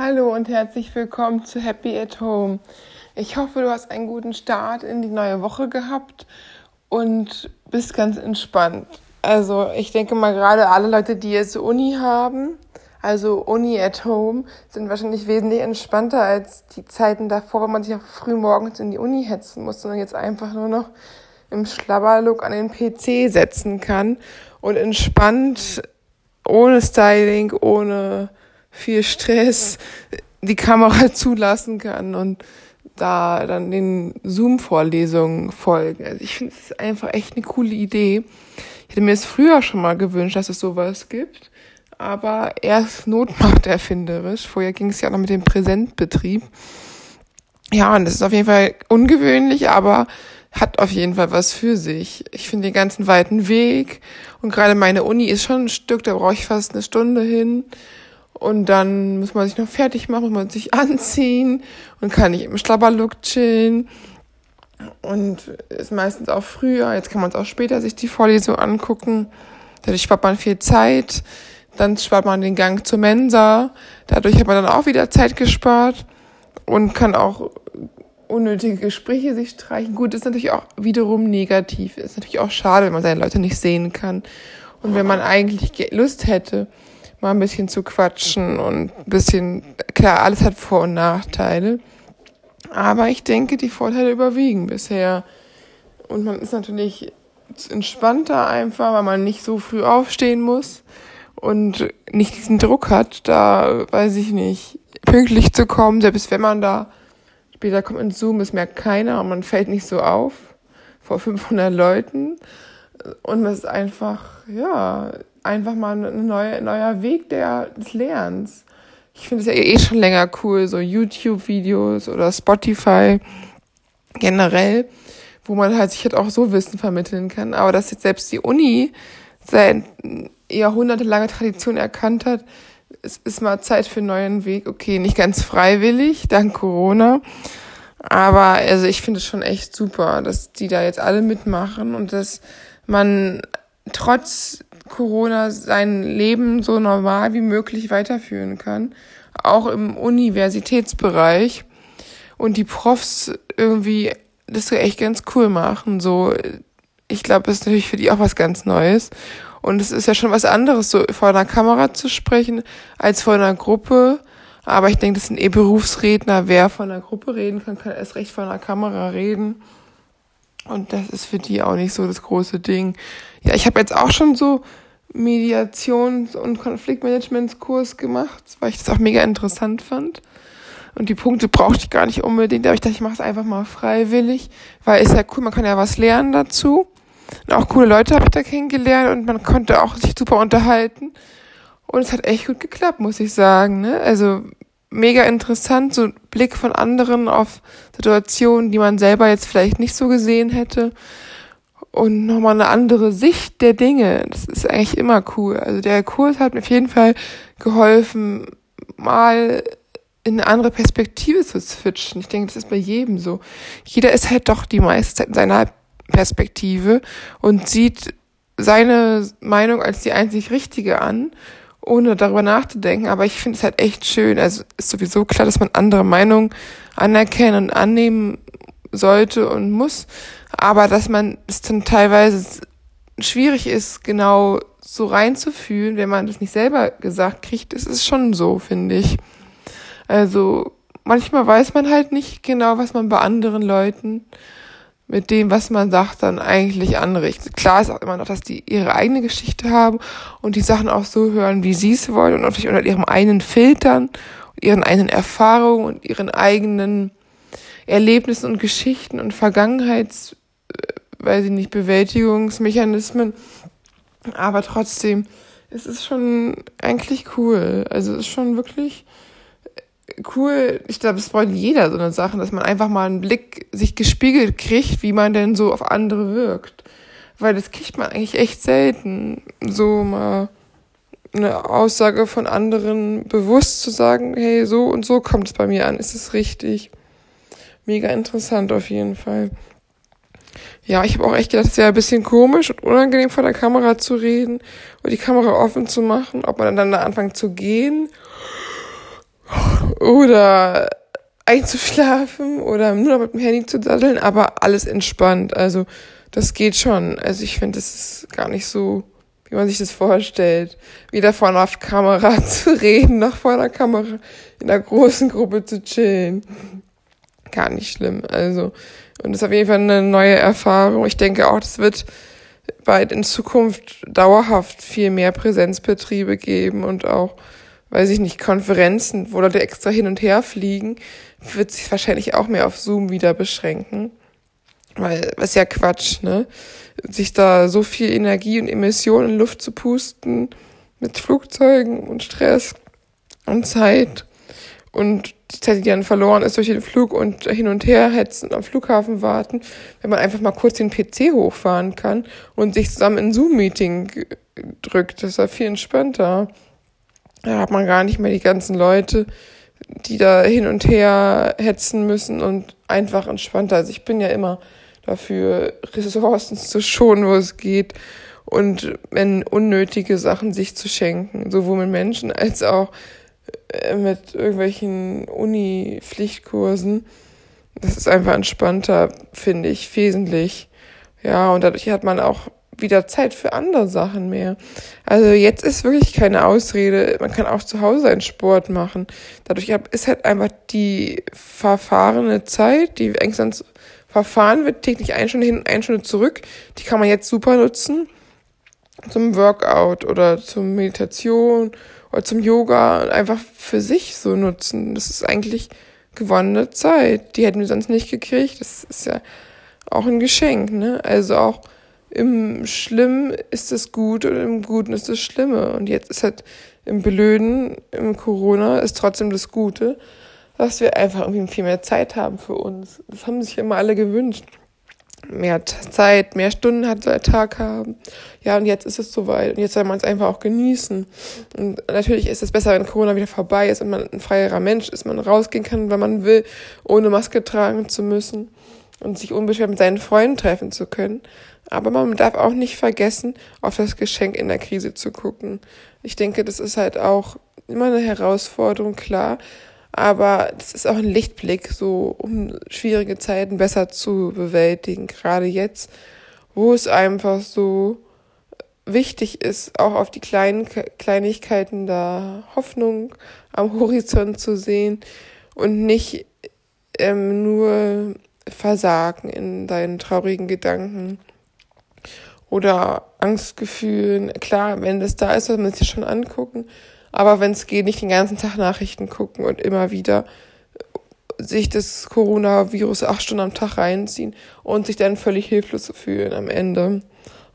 Hallo und herzlich willkommen zu Happy at Home. Ich hoffe, du hast einen guten Start in die neue Woche gehabt und bist ganz entspannt. Also ich denke mal gerade alle Leute, die jetzt Uni haben, also Uni at Home, sind wahrscheinlich wesentlich entspannter als die Zeiten davor, wo man sich auch früh morgens in die Uni hetzen muss, sondern jetzt einfach nur noch im Schlabberlook an den PC setzen kann und entspannt, ohne Styling, ohne viel Stress die Kamera zulassen kann und da dann den Zoom-Vorlesungen folgen. Also ich finde, es einfach echt eine coole Idee. Ich hätte mir es früher schon mal gewünscht, dass es sowas gibt. Aber erst Not macht erfinderisch. Vorher ging es ja noch mit dem Präsentbetrieb. Ja, und das ist auf jeden Fall ungewöhnlich, aber hat auf jeden Fall was für sich. Ich finde den ganzen weiten Weg und gerade meine Uni ist schon ein Stück, da brauche ich fast eine Stunde hin. Und dann muss man sich noch fertig machen, muss man sich anziehen und kann nicht im Schlabberlook chillen. Und ist meistens auch früher, jetzt kann man es auch später sich die Vorlesung angucken. Dadurch spart man viel Zeit. Dann spart man den Gang zur Mensa. Dadurch hat man dann auch wieder Zeit gespart und kann auch unnötige Gespräche sich streichen. Gut, ist natürlich auch wiederum negativ. Ist natürlich auch schade, wenn man seine Leute nicht sehen kann. Und wenn man eigentlich Lust hätte, mal ein bisschen zu quatschen und ein bisschen, klar, alles hat Vor- und Nachteile. Aber ich denke, die Vorteile überwiegen bisher. Und man ist natürlich entspannter einfach, weil man nicht so früh aufstehen muss und nicht diesen Druck hat, da, weiß ich nicht, pünktlich zu kommen, selbst wenn man da später kommt in Zoom, es merkt keiner und man fällt nicht so auf vor 500 Leuten. Und es ist einfach, ja, einfach mal ein neuer, neuer Weg der, des Lernens. Ich finde es ja eh schon länger cool, so YouTube-Videos oder Spotify generell, wo man halt sich halt auch so Wissen vermitteln kann. Aber dass jetzt selbst die Uni seit jahrhundertelange Tradition erkannt hat, es ist mal Zeit für einen neuen Weg. Okay, nicht ganz freiwillig, dank Corona. Aber also ich finde es schon echt super, dass die da jetzt alle mitmachen und dass man trotz Corona sein Leben so normal wie möglich weiterführen kann. Auch im Universitätsbereich. Und die Profs irgendwie das echt ganz cool machen. So, ich glaube, das ist natürlich für die auch was ganz Neues. Und es ist ja schon was anderes, so vor einer Kamera zu sprechen, als vor einer Gruppe. Aber ich denke, das sind eh Berufsredner. Wer von einer Gruppe reden kann, kann erst recht vor einer Kamera reden. Und das ist für die auch nicht so das große Ding. Ja, ich habe jetzt auch schon so Mediations- und Konfliktmanagementskurs gemacht, weil ich das auch mega interessant fand. Und die Punkte brauchte ich gar nicht unbedingt, aber ich dachte, ich mache es einfach mal freiwillig, weil ist ja cool, man kann ja was lernen dazu. Und auch coole Leute habe ich da kennengelernt und man konnte auch sich super unterhalten. Und es hat echt gut geklappt, muss ich sagen. Ne? Also mega interessant, so Blick von anderen auf Situationen, die man selber jetzt vielleicht nicht so gesehen hätte. Und nochmal eine andere Sicht der Dinge. Das ist eigentlich immer cool. Also der Kurs hat mir auf jeden Fall geholfen, mal in eine andere Perspektive zu switchen. Ich denke, das ist bei jedem so. Jeder ist halt doch die meiste Zeit in seiner Perspektive und sieht seine Meinung als die einzig richtige an ohne darüber nachzudenken. Aber ich finde es halt echt schön. Also ist sowieso klar, dass man andere Meinungen anerkennen und annehmen sollte und muss. Aber dass man es dann teilweise schwierig ist, genau so reinzufühlen, wenn man das nicht selber gesagt kriegt, ist es schon so, finde ich. Also manchmal weiß man halt nicht genau, was man bei anderen Leuten mit dem, was man sagt, dann eigentlich anrichtet. Klar ist auch immer noch, dass die ihre eigene Geschichte haben und die Sachen auch so hören, wie sie es wollen und natürlich unter ihrem eigenen Filtern, ihren eigenen Erfahrungen und ihren eigenen Erlebnissen und Geschichten und Vergangenheits, äh, weiß ich nicht, Bewältigungsmechanismen. Aber trotzdem, es ist schon eigentlich cool. Also es ist schon wirklich cool, ich glaube, es freut jeder so eine Sache, dass man einfach mal einen Blick sich gespiegelt kriegt, wie man denn so auf andere wirkt. Weil das kriegt man eigentlich echt selten, so mal eine Aussage von anderen bewusst zu sagen, hey, so und so kommt es bei mir an, ist es richtig? Mega interessant auf jeden Fall. Ja, ich habe auch echt gedacht, es wäre ein bisschen komisch und unangenehm vor der Kamera zu reden und die Kamera offen zu machen, ob man dann da anfängt zu gehen oder einzuschlafen oder nur noch mit dem Handy zu daddeln, aber alles entspannt. Also das geht schon. Also ich finde, das ist gar nicht so, wie man sich das vorstellt. Wieder vorne auf Kamera zu reden, noch vor der Kamera in einer großen Gruppe zu chillen. Gar nicht schlimm. Also, und das ist auf jeden Fall eine neue Erfahrung. Ich denke auch, das wird bald in Zukunft dauerhaft viel mehr Präsenzbetriebe geben und auch, weiß ich nicht, Konferenzen, wo Leute extra hin und her fliegen, wird sich wahrscheinlich auch mehr auf Zoom wieder beschränken. Weil, was ja Quatsch, ne? Sich da so viel Energie und Emissionen in Luft zu pusten mit Flugzeugen und Stress und Zeit und die Zeit, die dann verloren ist durch den Flug und hin und her hetzen, am Flughafen warten, wenn man einfach mal kurz den PC hochfahren kann und sich zusammen in Zoom-Meeting drückt, das ist ja viel entspannter. Da hat man gar nicht mehr die ganzen Leute, die da hin und her hetzen müssen und einfach entspannter. Also ich bin ja immer dafür, Ressourcen zu schonen, wo es geht und wenn unnötige Sachen sich zu schenken, sowohl mit Menschen als auch mit irgendwelchen Uni-Pflichtkursen. Das ist einfach entspannter, finde ich, wesentlich. Ja, und dadurch hat man auch wieder Zeit für andere Sachen mehr. Also jetzt ist wirklich keine Ausrede. Man kann auch zu Hause einen Sport machen. Dadurch ist halt einfach die verfahrene Zeit, die sonst verfahren wird, täglich eine Stunde hin, eine Stunde zurück. Die kann man jetzt super nutzen zum Workout oder zur Meditation oder zum Yoga einfach für sich so nutzen. Das ist eigentlich gewonnene Zeit. Die hätten wir sonst nicht gekriegt. Das ist ja auch ein Geschenk, ne? Also auch im Schlimmen ist das gut und im Guten ist das Schlimme. Und jetzt ist halt im Blöden, im Corona ist trotzdem das Gute, dass wir einfach irgendwie viel mehr Zeit haben für uns. Das haben sich immer alle gewünscht mehr Zeit, mehr Stunden hat der Tag haben. Ja, und jetzt ist es soweit. Und jetzt soll man es einfach auch genießen. Und natürlich ist es besser, wenn Corona wieder vorbei ist und man ein freierer Mensch ist, man rausgehen kann, wenn man will, ohne Maske tragen zu müssen und sich unbeschwert mit seinen Freunden treffen zu können. Aber man darf auch nicht vergessen, auf das Geschenk in der Krise zu gucken. Ich denke, das ist halt auch immer eine Herausforderung, klar. Aber das ist auch ein Lichtblick, so um schwierige Zeiten besser zu bewältigen. Gerade jetzt, wo es einfach so wichtig ist, auch auf die kleinen Kleinigkeiten der Hoffnung am Horizont zu sehen und nicht ähm, nur versagen in deinen traurigen Gedanken oder Angstgefühlen. Klar, wenn das da ist, soll man sich schon angucken. Aber wenn es geht, nicht den ganzen Tag Nachrichten gucken und immer wieder sich das Coronavirus acht Stunden am Tag reinziehen und sich dann völlig hilflos fühlen am Ende.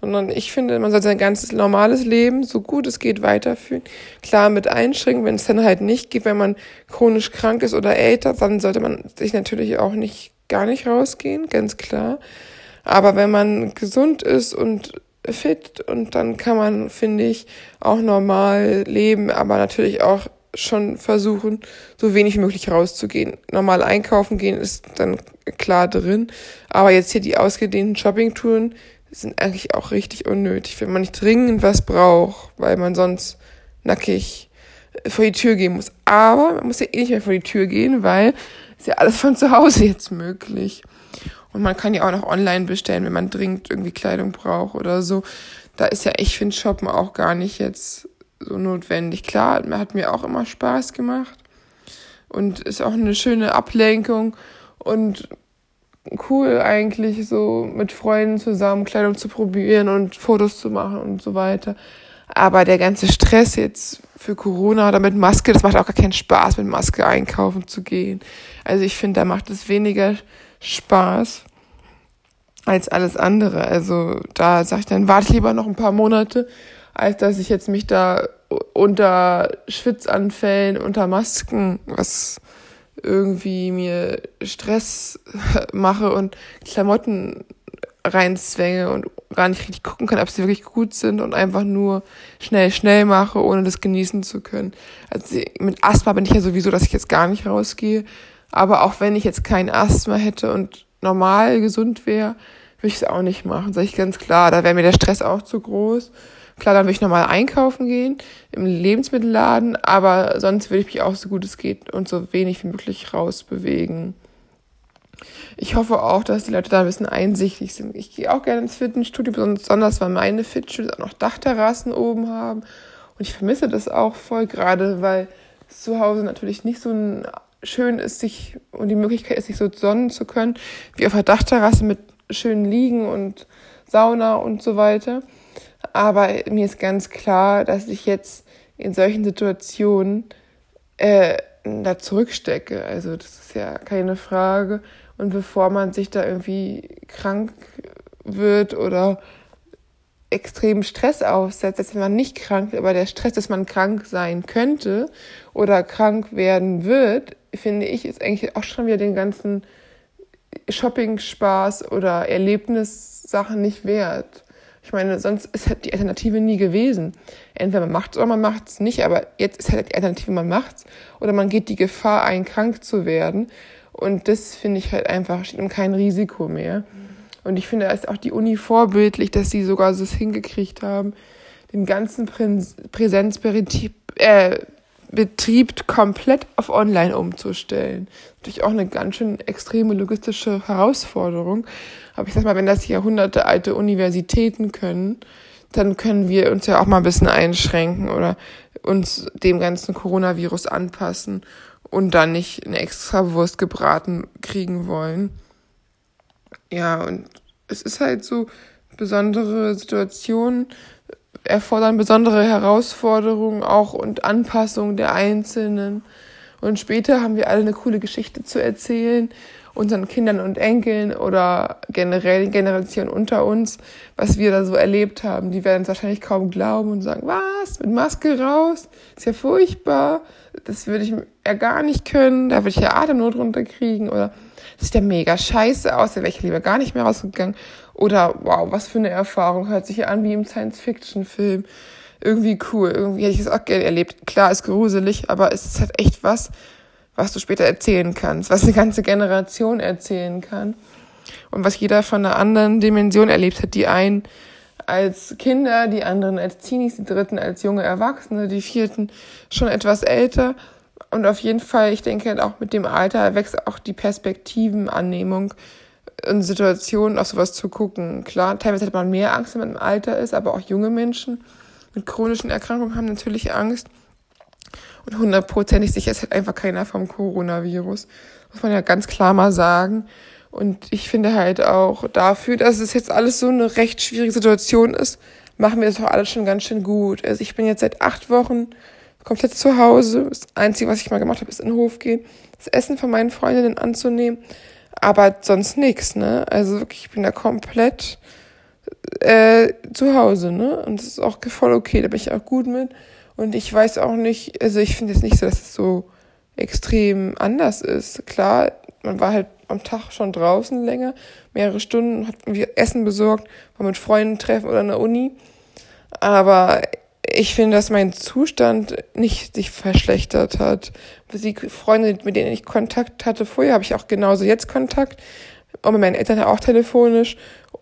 Sondern ich finde, man soll sein ganzes normales Leben, so gut es geht, weiterführen. Klar, mit Einschränkungen, wenn es dann halt nicht geht, wenn man chronisch krank ist oder älter, dann sollte man sich natürlich auch nicht, gar nicht rausgehen, ganz klar. Aber wenn man gesund ist und fit und dann kann man, finde ich, auch normal leben, aber natürlich auch schon versuchen, so wenig wie möglich rauszugehen. Normal einkaufen gehen ist dann klar drin, aber jetzt hier die ausgedehnten Shoppingtouren sind eigentlich auch richtig unnötig, wenn man nicht dringend was braucht, weil man sonst nackig vor die Tür gehen muss. Aber man muss ja eh nicht mehr vor die Tür gehen, weil ist ja alles von zu Hause jetzt möglich. Und man kann ja auch noch online bestellen, wenn man dringend irgendwie Kleidung braucht oder so. Da ist ja, ich finde Shoppen auch gar nicht jetzt so notwendig. Klar, hat mir auch immer Spaß gemacht und ist auch eine schöne Ablenkung und cool eigentlich so mit Freunden zusammen Kleidung zu probieren und Fotos zu machen und so weiter. Aber der ganze Stress jetzt für Corona oder mit Maske, das macht auch gar keinen Spaß, mit Maske einkaufen zu gehen. Also ich finde, da macht es weniger Spaß als alles andere. Also da sage ich dann, warte lieber noch ein paar Monate, als dass ich jetzt mich da unter Schwitzanfällen, unter Masken, was irgendwie mir Stress mache und Klamotten reinzwänge und gar nicht richtig gucken kann, ob sie wirklich gut sind und einfach nur schnell, schnell mache, ohne das genießen zu können. Also mit Asthma bin ich ja sowieso, dass ich jetzt gar nicht rausgehe. Aber auch wenn ich jetzt kein Asthma hätte und normal gesund wäre, würde ich es auch nicht machen, sage ich ganz klar. Da wäre mir der Stress auch zu groß. Klar, dann würde ich nochmal einkaufen gehen im Lebensmittelladen, aber sonst würde ich mich auch so gut es geht und so wenig wie möglich rausbewegen. Ich hoffe auch, dass die Leute da ein bisschen einsichtig sind. Ich gehe auch gerne ins Fitnessstudio, besonders weil meine Fitnessstudios auch noch Dachterrassen oben haben. Und ich vermisse das auch voll, gerade weil zu Hause natürlich nicht so ein schön ist, sich und die Möglichkeit ist, sich so sonnen zu können, wie auf der Dachterrasse mit schönen Liegen und Sauna und so weiter. Aber mir ist ganz klar, dass ich jetzt in solchen Situationen äh, da zurückstecke. Also das ist ja keine Frage. Und bevor man sich da irgendwie krank wird oder extremen Stress aussetzt, dass man nicht krank, aber der Stress, dass man krank sein könnte oder krank werden wird, finde ich, ist eigentlich auch schon wieder den ganzen Shopping-Spaß oder Erlebnissachen nicht wert. Ich meine, sonst ist halt die Alternative nie gewesen. Entweder man macht es oder man macht es nicht, aber jetzt ist halt die Alternative, man macht es oder man geht die Gefahr ein, krank zu werden. Und das finde ich halt einfach, steht um kein Risiko mehr. Und ich finde, da ist auch die Uni vorbildlich, dass sie sogar so hingekriegt haben, den ganzen Präsenzbetrieb äh, Betrieb komplett auf Online umzustellen. Natürlich auch eine ganz schön extreme logistische Herausforderung. Aber ich sag mal, wenn das Jahrhunderte alte Universitäten können, dann können wir uns ja auch mal ein bisschen einschränken oder uns dem ganzen Coronavirus anpassen und dann nicht eine extra Wurst gebraten kriegen wollen. Ja, und es ist halt so, besondere Situationen erfordern besondere Herausforderungen auch und Anpassungen der Einzelnen. Und später haben wir alle eine coole Geschichte zu erzählen, unseren Kindern und Enkeln oder generell Generationen unter uns, was wir da so erlebt haben. Die werden es wahrscheinlich kaum glauben und sagen, was, mit Maske raus? Ist ja furchtbar. Das würde ich ja gar nicht können. Da würde ich ja Atemnot runterkriegen oder das sieht ja mega scheiße aus, da wäre ich lieber gar nicht mehr rausgegangen. Oder wow, was für eine Erfahrung, hört sich ja an wie im Science-Fiction-Film. Irgendwie cool, irgendwie hätte ich es auch gerne erlebt. Klar, ist gruselig, aber es ist halt echt was, was du später erzählen kannst, was eine ganze Generation erzählen kann. Und was jeder von einer anderen Dimension erlebt hat. Die einen als Kinder, die anderen als Teenies, die dritten als junge Erwachsene, die vierten schon etwas älter. Und auf jeden Fall, ich denke, auch mit dem Alter wächst auch die Perspektivenannehmung in Situationen auf sowas zu gucken. Klar, teilweise hat man mehr Angst, wenn man im Alter ist, aber auch junge Menschen mit chronischen Erkrankungen haben natürlich Angst. Und hundertprozentig sicher ist halt einfach keiner vom Coronavirus. Muss man ja ganz klar mal sagen. Und ich finde halt auch dafür, dass es jetzt alles so eine recht schwierige Situation ist, machen wir das doch alles schon ganz schön gut. Also ich bin jetzt seit acht Wochen komplett zu Hause. Das Einzige, was ich mal gemacht habe, ist in den Hof gehen, das Essen von meinen Freundinnen anzunehmen. Aber sonst nichts, ne? Also wirklich, ich bin da komplett äh, zu Hause, ne? Und das ist auch voll okay, da bin ich auch gut mit. Und ich weiß auch nicht, also ich finde jetzt nicht so, dass es so extrem anders ist. Klar, man war halt am Tag schon draußen länger, mehrere Stunden, hat Essen besorgt, war mit Freunden treffen oder in der Uni. Aber ich finde, dass mein Zustand nicht sich verschlechtert hat. Die Freunde, mit denen ich Kontakt hatte vorher, habe ich auch genauso jetzt Kontakt. Und mit meinen Eltern auch telefonisch.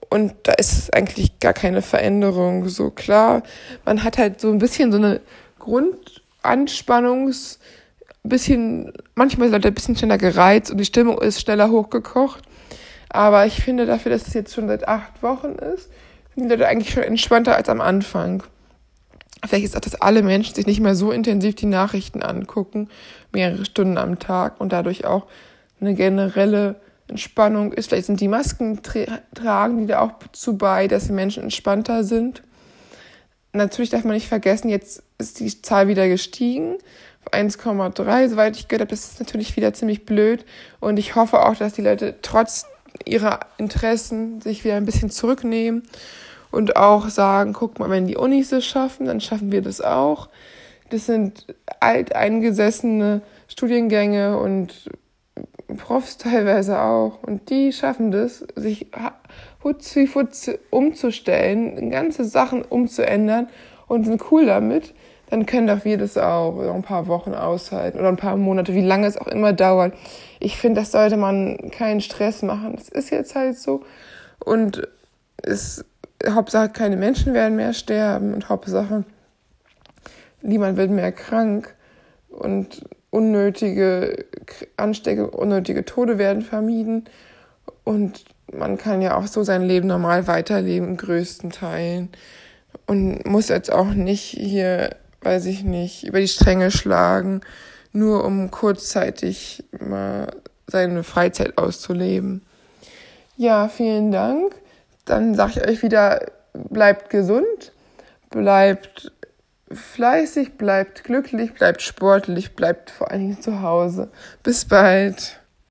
Und da ist eigentlich gar keine Veränderung. So klar, man hat halt so ein bisschen so eine Grundanspannungs, bisschen, manchmal sind Leute ein bisschen schneller gereizt und die Stimmung ist schneller hochgekocht. Aber ich finde dafür, dass es jetzt schon seit acht Wochen ist, sind die Leute eigentlich schon entspannter als am Anfang. Vielleicht ist auch, dass alle Menschen sich nicht mehr so intensiv die Nachrichten angucken, mehrere Stunden am Tag und dadurch auch eine generelle Entspannung ist. Vielleicht sind die Masken tra tragen, die da auch zu bei, dass die Menschen entspannter sind. Natürlich darf man nicht vergessen, jetzt ist die Zahl wieder gestiegen auf 1,3. Soweit ich gehört habe, das ist natürlich wieder ziemlich blöd. Und ich hoffe auch, dass die Leute trotz ihrer Interessen sich wieder ein bisschen zurücknehmen und auch sagen, guck mal, wenn die Unis es schaffen, dann schaffen wir das auch. Das sind alteingesessene Studiengänge und Profs teilweise auch. Und die schaffen das, sich Hutz wie Futz umzustellen, ganze Sachen umzuändern und sind cool damit. Dann können doch wir das auch noch ein paar Wochen aushalten oder ein paar Monate, wie lange es auch immer dauert. Ich finde, das sollte man keinen Stress machen. Das ist jetzt halt so. Und es Hauptsache keine Menschen werden mehr sterben und Hauptsache niemand wird mehr krank und unnötige Anstecke, unnötige Tode werden vermieden und man kann ja auch so sein Leben normal weiterleben, in größten Teilen und muss jetzt auch nicht hier, weiß ich nicht, über die Stränge schlagen, nur um kurzzeitig mal seine Freizeit auszuleben. Ja, vielen Dank. Dann sage ich euch wieder, bleibt gesund, bleibt fleißig, bleibt glücklich, bleibt sportlich, bleibt vor allen Dingen zu Hause. Bis bald.